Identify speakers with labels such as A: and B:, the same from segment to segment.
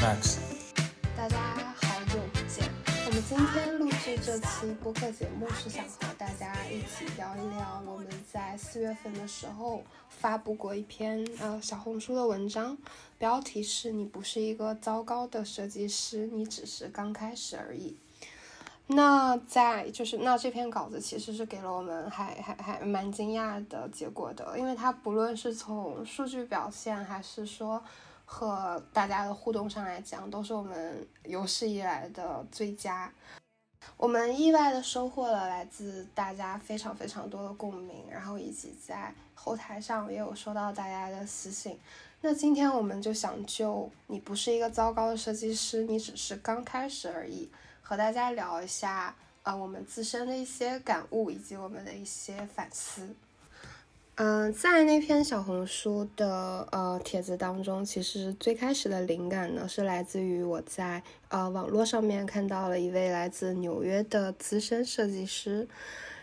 A: Max。
B: 大家好久不见。我们今天录制这期播客节目，是想和大家一起聊一聊我们在四月份的时候发布过一篇呃小红书的文章，标题是你不是一个糟糕的设计师，你只是刚开始而已。那在就是那这篇稿子其实是给了我们还还还蛮惊讶的结果的，因为它不论是从数据表现，还是说。和大家的互动上来讲，都是我们有史以来的最佳。我们意外的收获了来自大家非常非常多的共鸣，然后以及在后台上也有收到大家的私信。那今天我们就想就你不是一个糟糕的设计师，你只是刚开始而已，和大家聊一下呃我们自身的一些感悟以及我们的一些反思。嗯，在那篇小红书的呃帖子当中，其实最开始的灵感呢，是来自于我在呃网络上面看到了一位来自纽约的资深设计师，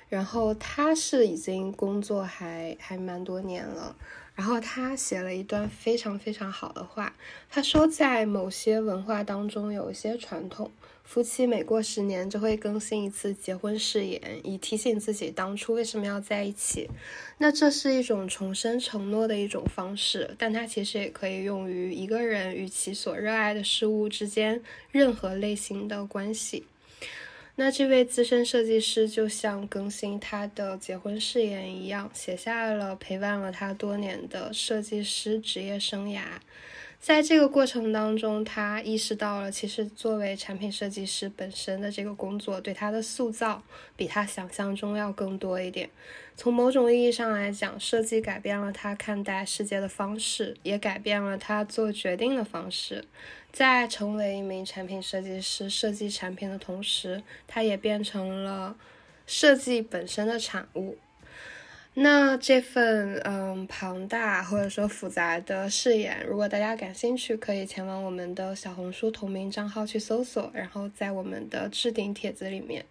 B: 然后他是已经工作还还蛮多年了，然后他写了一段非常非常好的话，他说在某些文化当中有一些传统。夫妻每过十年就会更新一次结婚誓言，以提醒自己当初为什么要在一起。那这是一种重申承诺的一种方式，但它其实也可以用于一个人与其所热爱的事物之间任何类型的关系。那这位资深设计师就像更新他的结婚誓言一样，写下了陪伴了他多年的设计师职业生涯。在这个过程当中，他意识到了，其实作为产品设计师本身的这个工作，对他的塑造比他想象中要更多一点。从某种意义上来讲，设计改变了他看待世界的方式，也改变了他做决定的方式。在成为一名产品设计师、设计产品的同时，他也变成了设计本身的产物。那这份嗯庞大或者说复杂的誓言，如果大家感兴趣，可以前往我们的小红书同名账号去搜索，然后在我们的置顶帖子里面。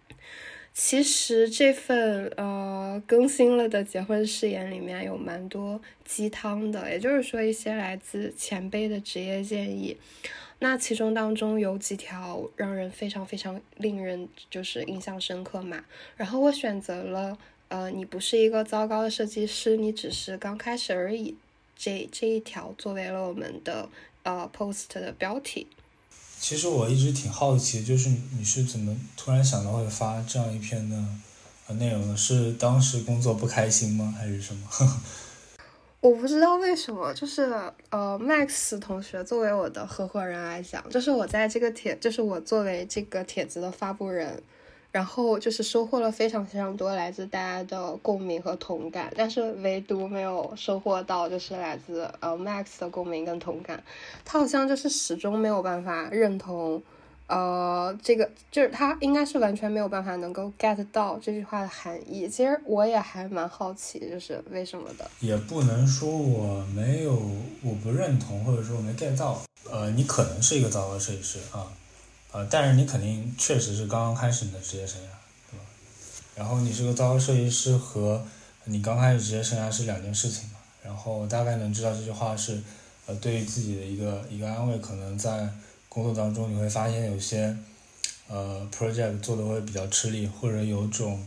B: 其实这份呃更新了的结婚誓言里面有蛮多鸡汤的，也就是说一些来自前辈的职业建议。那其中当中有几条让人非常非常令人就是印象深刻嘛，然后我选择了。呃，你不是一个糟糕的设计师，你只是刚开始而已。这这一条作为了我们的呃 post 的标题。
A: 其实我一直挺好奇，就是你是怎么突然想到会发这样一篇的呃内容呢？是当时工作不开心吗？还是什么？
B: 我不知道为什么，就是呃，Max 同学作为我的合伙人来讲，就是我在这个帖，就是我作为这个帖子的发布人。然后就是收获了非常非常多来自大家的共鸣和同感，但是唯独没有收获到就是来自呃 Max 的共鸣跟同感，他好像就是始终没有办法认同，呃，这个就是他应该是完全没有办法能够 get 到这句话的含义。其实我也还蛮好奇，就是为什么的。
A: 也不能说我没有我不认同，或者说我没 get 到。呃，你可能是一个糟糕设计师啊。呃，但是你肯定确实是刚刚开始你的职业生涯，对吧？然后你是个糟糕设计师和你刚开始职业生涯是两件事情嘛。然后大概能知道这句话是，呃，对于自己的一个一个安慰。可能在工作当中你会发现有些，呃，project 做的会比较吃力，或者有种，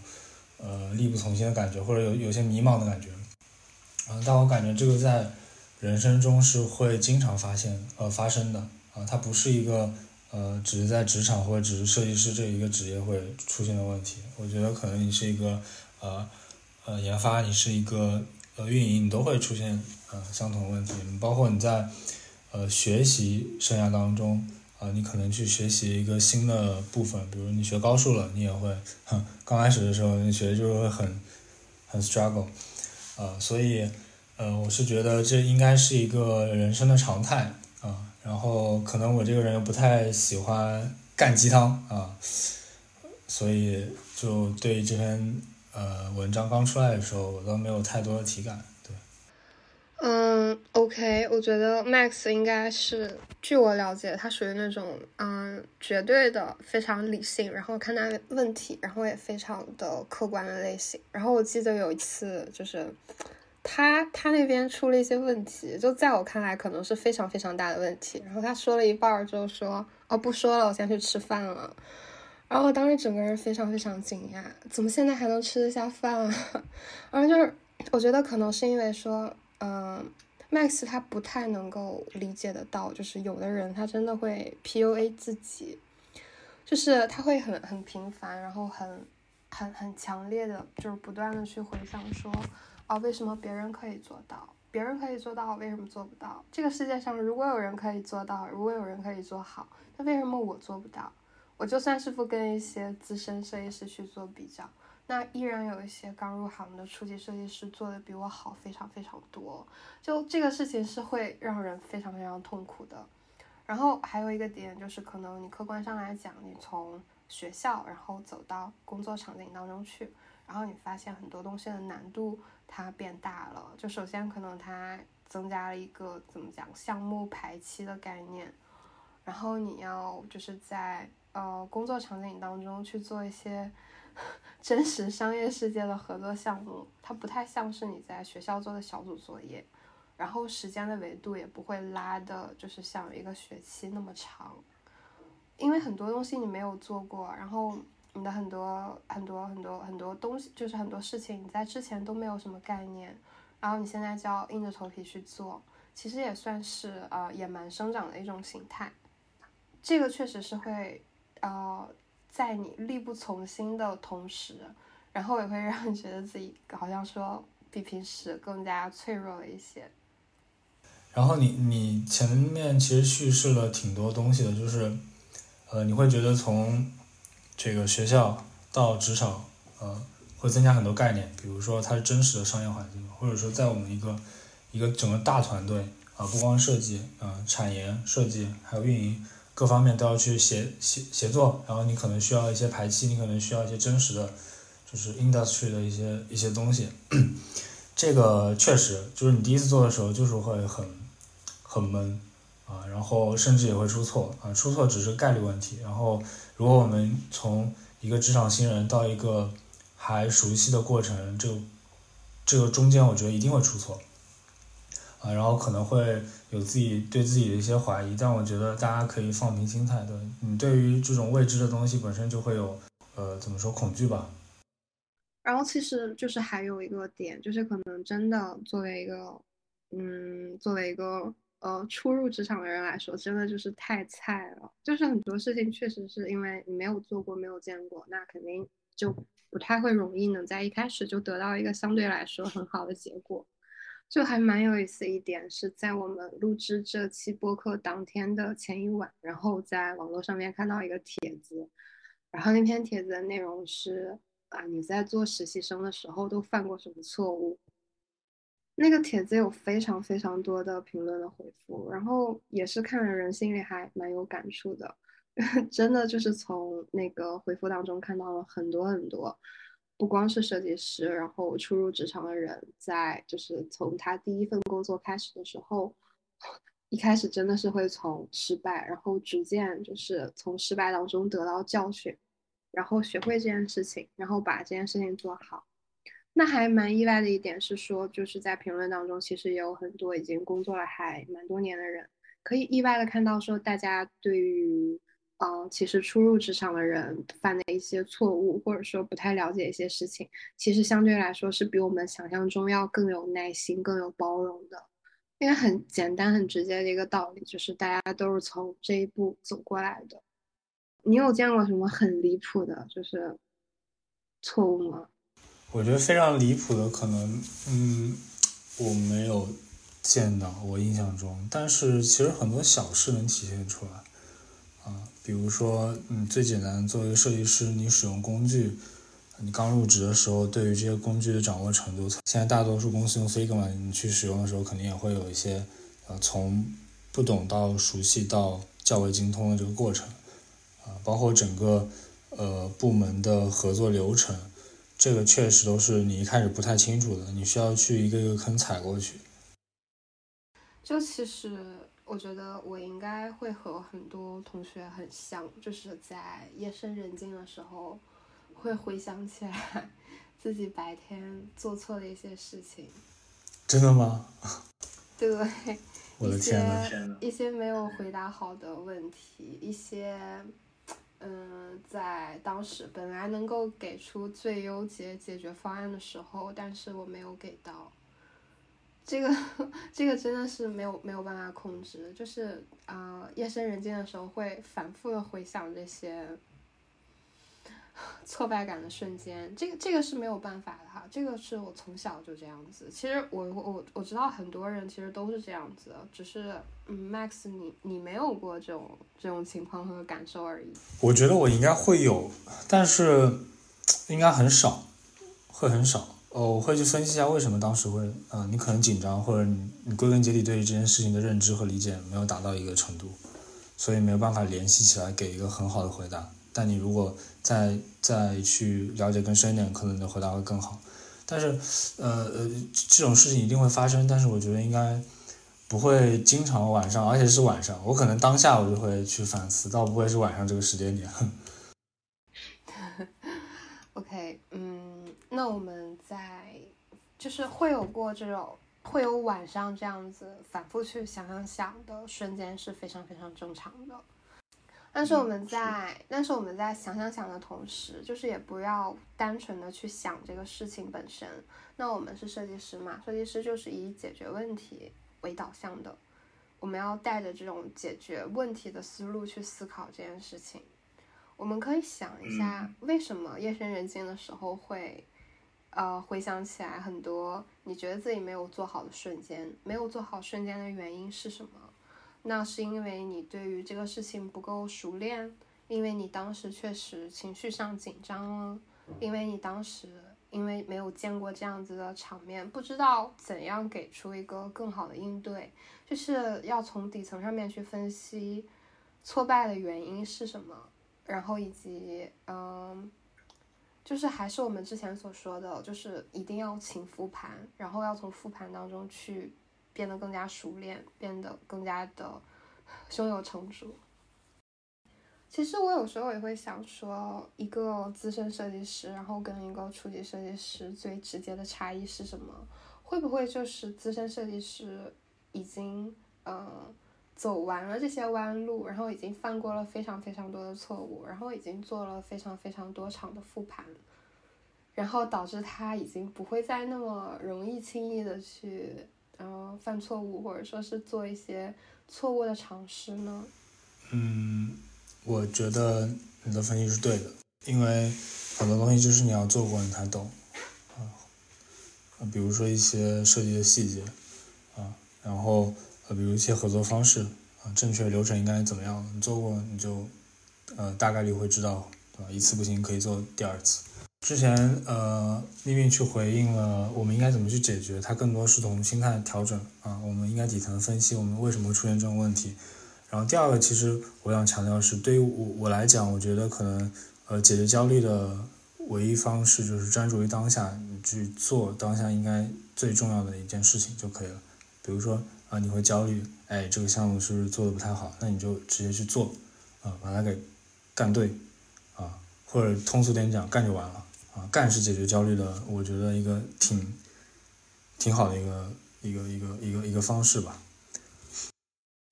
A: 呃，力不从心的感觉，或者有有些迷茫的感觉。啊，但我感觉这个在人生中是会经常发现呃发生的啊，它不是一个。呃，只是在职场或者只是设计师这一个职业会出现的问题。我觉得可能你是一个呃呃研发，你是一个呃运营，你都会出现呃相同的问题。包括你在呃学习生涯当中啊，你可能去学习一个新的部分，比如你学高数了，你也会，刚开始的时候你学就是会很很 struggle，呃，所以呃我是觉得这应该是一个人生的常态啊。然后可能我这个人又不太喜欢干鸡汤啊，所以就对这篇呃文章刚出来的时候，我倒没有太多的体感。对，
B: 嗯，OK，我觉得 Max 应该是，据我了解，他属于那种嗯绝对的非常理性，然后看待问题，然后也非常的客观的类型。然后我记得有一次就是。他他那边出了一些问题，就在我看来可能是非常非常大的问题。然后他说了一半之后说：“哦，不说了，我先去吃饭了。”然后我当时整个人非常非常惊讶，怎么现在还能吃得下饭啊？然后就是我觉得可能是因为说，嗯，Max 他不太能够理解得到，就是有的人他真的会 PUA 自己，就是他会很很频繁，然后很很很强烈的，就是不断的去回想说。啊，为什么别人可以做到？别人可以做到，为什么做不到？这个世界上如果有人可以做到，如果有人可以做好，那为什么我做不到？我就算是不跟一些资深设计师去做比较，那依然有一些刚入行的初级设计师做的比我好，非常非常多。就这个事情是会让人非常非常痛苦的。然后还有一个点就是，可能你客观上来讲，你从学校然后走到工作场景当中去，然后你发现很多东西的难度。它变大了，就首先可能它增加了一个怎么讲项目排期的概念，然后你要就是在呃工作场景当中去做一些 真实商业世界的合作项目，它不太像是你在学校做的小组作业，然后时间的维度也不会拉的，就是像一个学期那么长，因为很多东西你没有做过，然后。你的很多很多很多很多东西，就是很多事情，你在之前都没有什么概念，然后你现在就要硬着头皮去做，其实也算是呃野蛮生长的一种形态。这个确实是会呃在你力不从心的同时，然后也会让你觉得自己好像说比平时更加脆弱了一些。
A: 然后你你前面其实叙事了挺多东西的，就是呃你会觉得从。这个学校到职场，呃，会增加很多概念，比如说它是真实的商业环境，或者说在我们一个一个整个大团队啊，不光设计啊，产研设计还有运营各方面都要去协协协作，然后你可能需要一些排期，你可能需要一些真实的，就是 industry 的一些一些东西，这个确实就是你第一次做的时候就是会很很闷。啊，然后甚至也会出错啊，出错只是概率问题。然后，如果我们从一个职场新人到一个还熟悉的过程，这这个中间，我觉得一定会出错啊，然后可能会有自己对自己的一些怀疑。但我觉得大家可以放平心态，对你对于这种未知的东西本身就会有呃怎么说恐惧吧。
B: 然后其实就是还有一个点，就是可能真的作为一个嗯，作为一个。呃，初入职场的人来说，真的就是太菜了。就是很多事情确实是因为你没有做过、没有见过，那肯定就不太会容易能在一开始就得到一个相对来说很好的结果。就还蛮有意思一点是在我们录制这期播客当天的前一晚，然后在网络上面看到一个帖子，然后那篇帖子的内容是啊，你在做实习生的时候都犯过什么错误？那个帖子有非常非常多的评论的回复，然后也是看了人心里还蛮有感触的，真的就是从那个回复当中看到了很多很多，不光是设计师，然后初入职场的人，在就是从他第一份工作开始的时候，一开始真的是会从失败，然后逐渐就是从失败当中得到教训，然后学会这件事情，然后把这件事情做好。那还蛮意外的一点是说，就是在评论当中，其实也有很多已经工作了还蛮多年的人，可以意外的看到说，大家对于，呃，其实初入职场的人犯的一些错误，或者说不太了解一些事情，其实相对来说是比我们想象中要更有耐心、更有包容的。因为很简单、很直接的一个道理，就是大家都是从这一步走过来的。你有见过什么很离谱的，就是错误吗？
A: 我觉得非常离谱的，可能，嗯，我没有见到，我印象中，但是其实很多小事能体现出来，啊，比如说，嗯，最简单，作为设计师，你使用工具，你刚入职的时候，对于这些工具的掌握程度，现在大多数公司用 Figma，你去使用的时候，肯定也会有一些，呃，从不懂到熟悉到较为精通的这个过程，啊，包括整个，呃，部门的合作流程。这个确实都是你一开始不太清楚的，你需要去一个一个坑踩过去。
B: 就其实我觉得我应该会和很多同学很像，就是在夜深人静的时候，会回想起来自己白天做错的一些事情。
A: 真的吗？
B: 对，
A: 我的天呐！
B: 一些没有回答好的问题，一些嗯，在当时本来能够给出最优解解决方案的时候，但是我没有给到。这个 这个真的是没有没有办法控制，就是啊，夜深人静的时候会反复的回想这些 挫败感的瞬间，这个这个是没有办法的哈，这个是我从小就这样子。其实我我我知道很多人其实都是这样子，只是嗯，Max 你你没有过这种这种情况和感受而已。
A: 我觉得我应该会有，但是应该很少，会很少。哦，我会去分析一下为什么当时会，嗯，你可能紧张，或者你你归根结底对于这件事情的认知和理解没有达到一个程度，所以没有办法联系起来给一个很好的回答。但你如果再再去了解更深一点，可能你的回答会更好。但是，呃呃，这种事情一定会发生，但是我觉得应该不会经常晚上，而且是晚上。我可能当下我就会去反思，倒不会是晚上这个时间点。
B: OK，嗯，那我们在就是会有过这种会有晚上这样子反复去想想想的瞬间是非常非常正常的。但是我们在但是我们在想想想的同时，就是也不要单纯的去想这个事情本身。那我们是设计师嘛，设计师就是以解决问题为导向的，我们要带着这种解决问题的思路去思考这件事情。我们可以想一下，为什么夜深人静的时候会，呃，回想起来很多你觉得自己没有做好的瞬间，没有做好瞬间的原因是什么？那是因为你对于这个事情不够熟练，因为你当时确实情绪上紧张了，因为你当时因为没有见过这样子的场面，不知道怎样给出一个更好的应对，就是要从底层上面去分析挫败的原因是什么。然后以及嗯，就是还是我们之前所说的，就是一定要勤复盘，然后要从复盘当中去变得更加熟练，变得更加的 胸有成竹。其实我有时候也会想说，一个资深设计师，然后跟一个初级设计师最直接的差异是什么？会不会就是资深设计师已经嗯。走完了这些弯路，然后已经犯过了非常非常多的错误，然后已经做了非常非常多场的复盘，然后导致他已经不会再那么容易轻易的去，然后，犯错误或者说是做一些错误的尝试呢？
A: 嗯，我觉得你的分析是对的，因为很多东西就是你要做过你才懂，啊，比如说一些设计的细节，啊，然后。呃，比如一些合作方式啊，正确流程应该怎么样？你做过你就，呃，大概率会知道，对吧？一次不行可以做第二次。之前呃，秘密去回应了我们应该怎么去解决，它更多是从心态调整啊，我们应该底层分析我们为什么会出现这种问题。然后第二个，其实我想强调是，对于我我来讲，我觉得可能呃，解决焦虑的唯一方式就是专注于当下，你去做当下应该最重要的一件事情就可以了。比如说。啊，你会焦虑，哎，这个项目是不是做的不太好？那你就直接去做，啊，把它给干对，啊，或者通俗点讲，干就完了，啊，干是解决焦虑的，我觉得一个挺挺好的一个一个一个一个一个方式吧。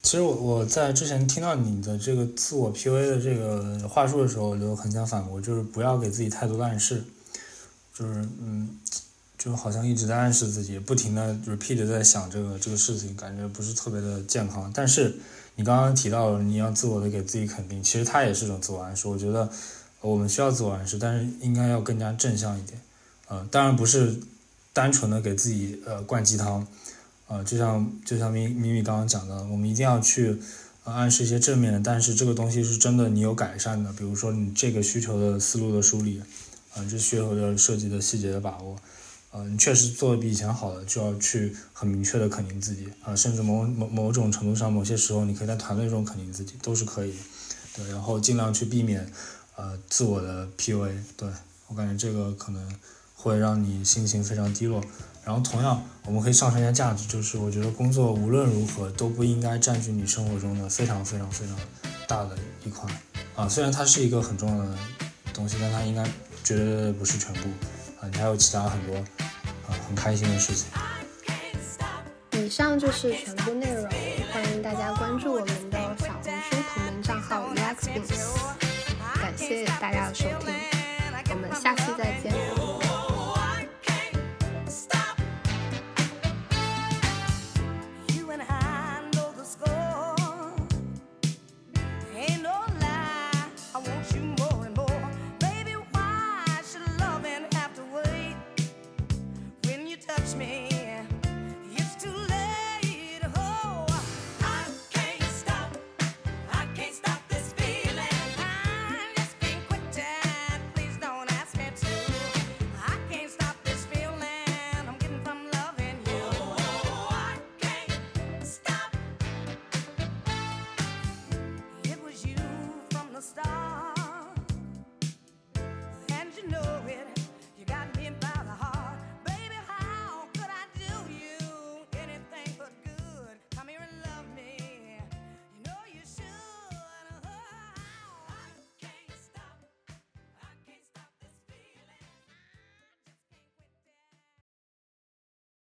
A: 其实我我在之前听到你的这个自我 PUA 的这个话术的时候，我就很想反驳，就是不要给自己太多的暗示，就是嗯。就好像一直在暗示自己，不停的 repeat 在想这个这个事情，感觉不是特别的健康。但是你刚刚提到你要自我的给自己肯定，其实它也是一种自我暗示。我觉得我们需要自我暗示，但是应该要更加正向一点。呃，当然不是单纯的给自己呃灌鸡汤。呃，就像就像咪咪咪刚刚讲的，我们一定要去呃暗示一些正面的，但是这个东西是真的你有改善的，比如说你这个需求的思路的梳理，啊，这需求的设计的细节的把握。呃，你确实做的比以前好了，就要去很明确的肯定自己啊，甚至某某某种程度上，某些时候你可以在团队中肯定自己，都是可以的。对，然后尽量去避免呃自我的 PUA。对我感觉这个可能会让你心情非常低落。然后同样，我们可以上升一下价值，就是我觉得工作无论如何都不应该占据你生活中的非常非常非常大的一块啊。虽然它是一个很重要的东西，但它应该绝对不是全部啊。你还有其他很多啊。很开心的事情。
C: 以上就是全部内容，欢迎大家关注我们的小红书同名账号 Lexpins，谢谢大家的收听，我们下期再见。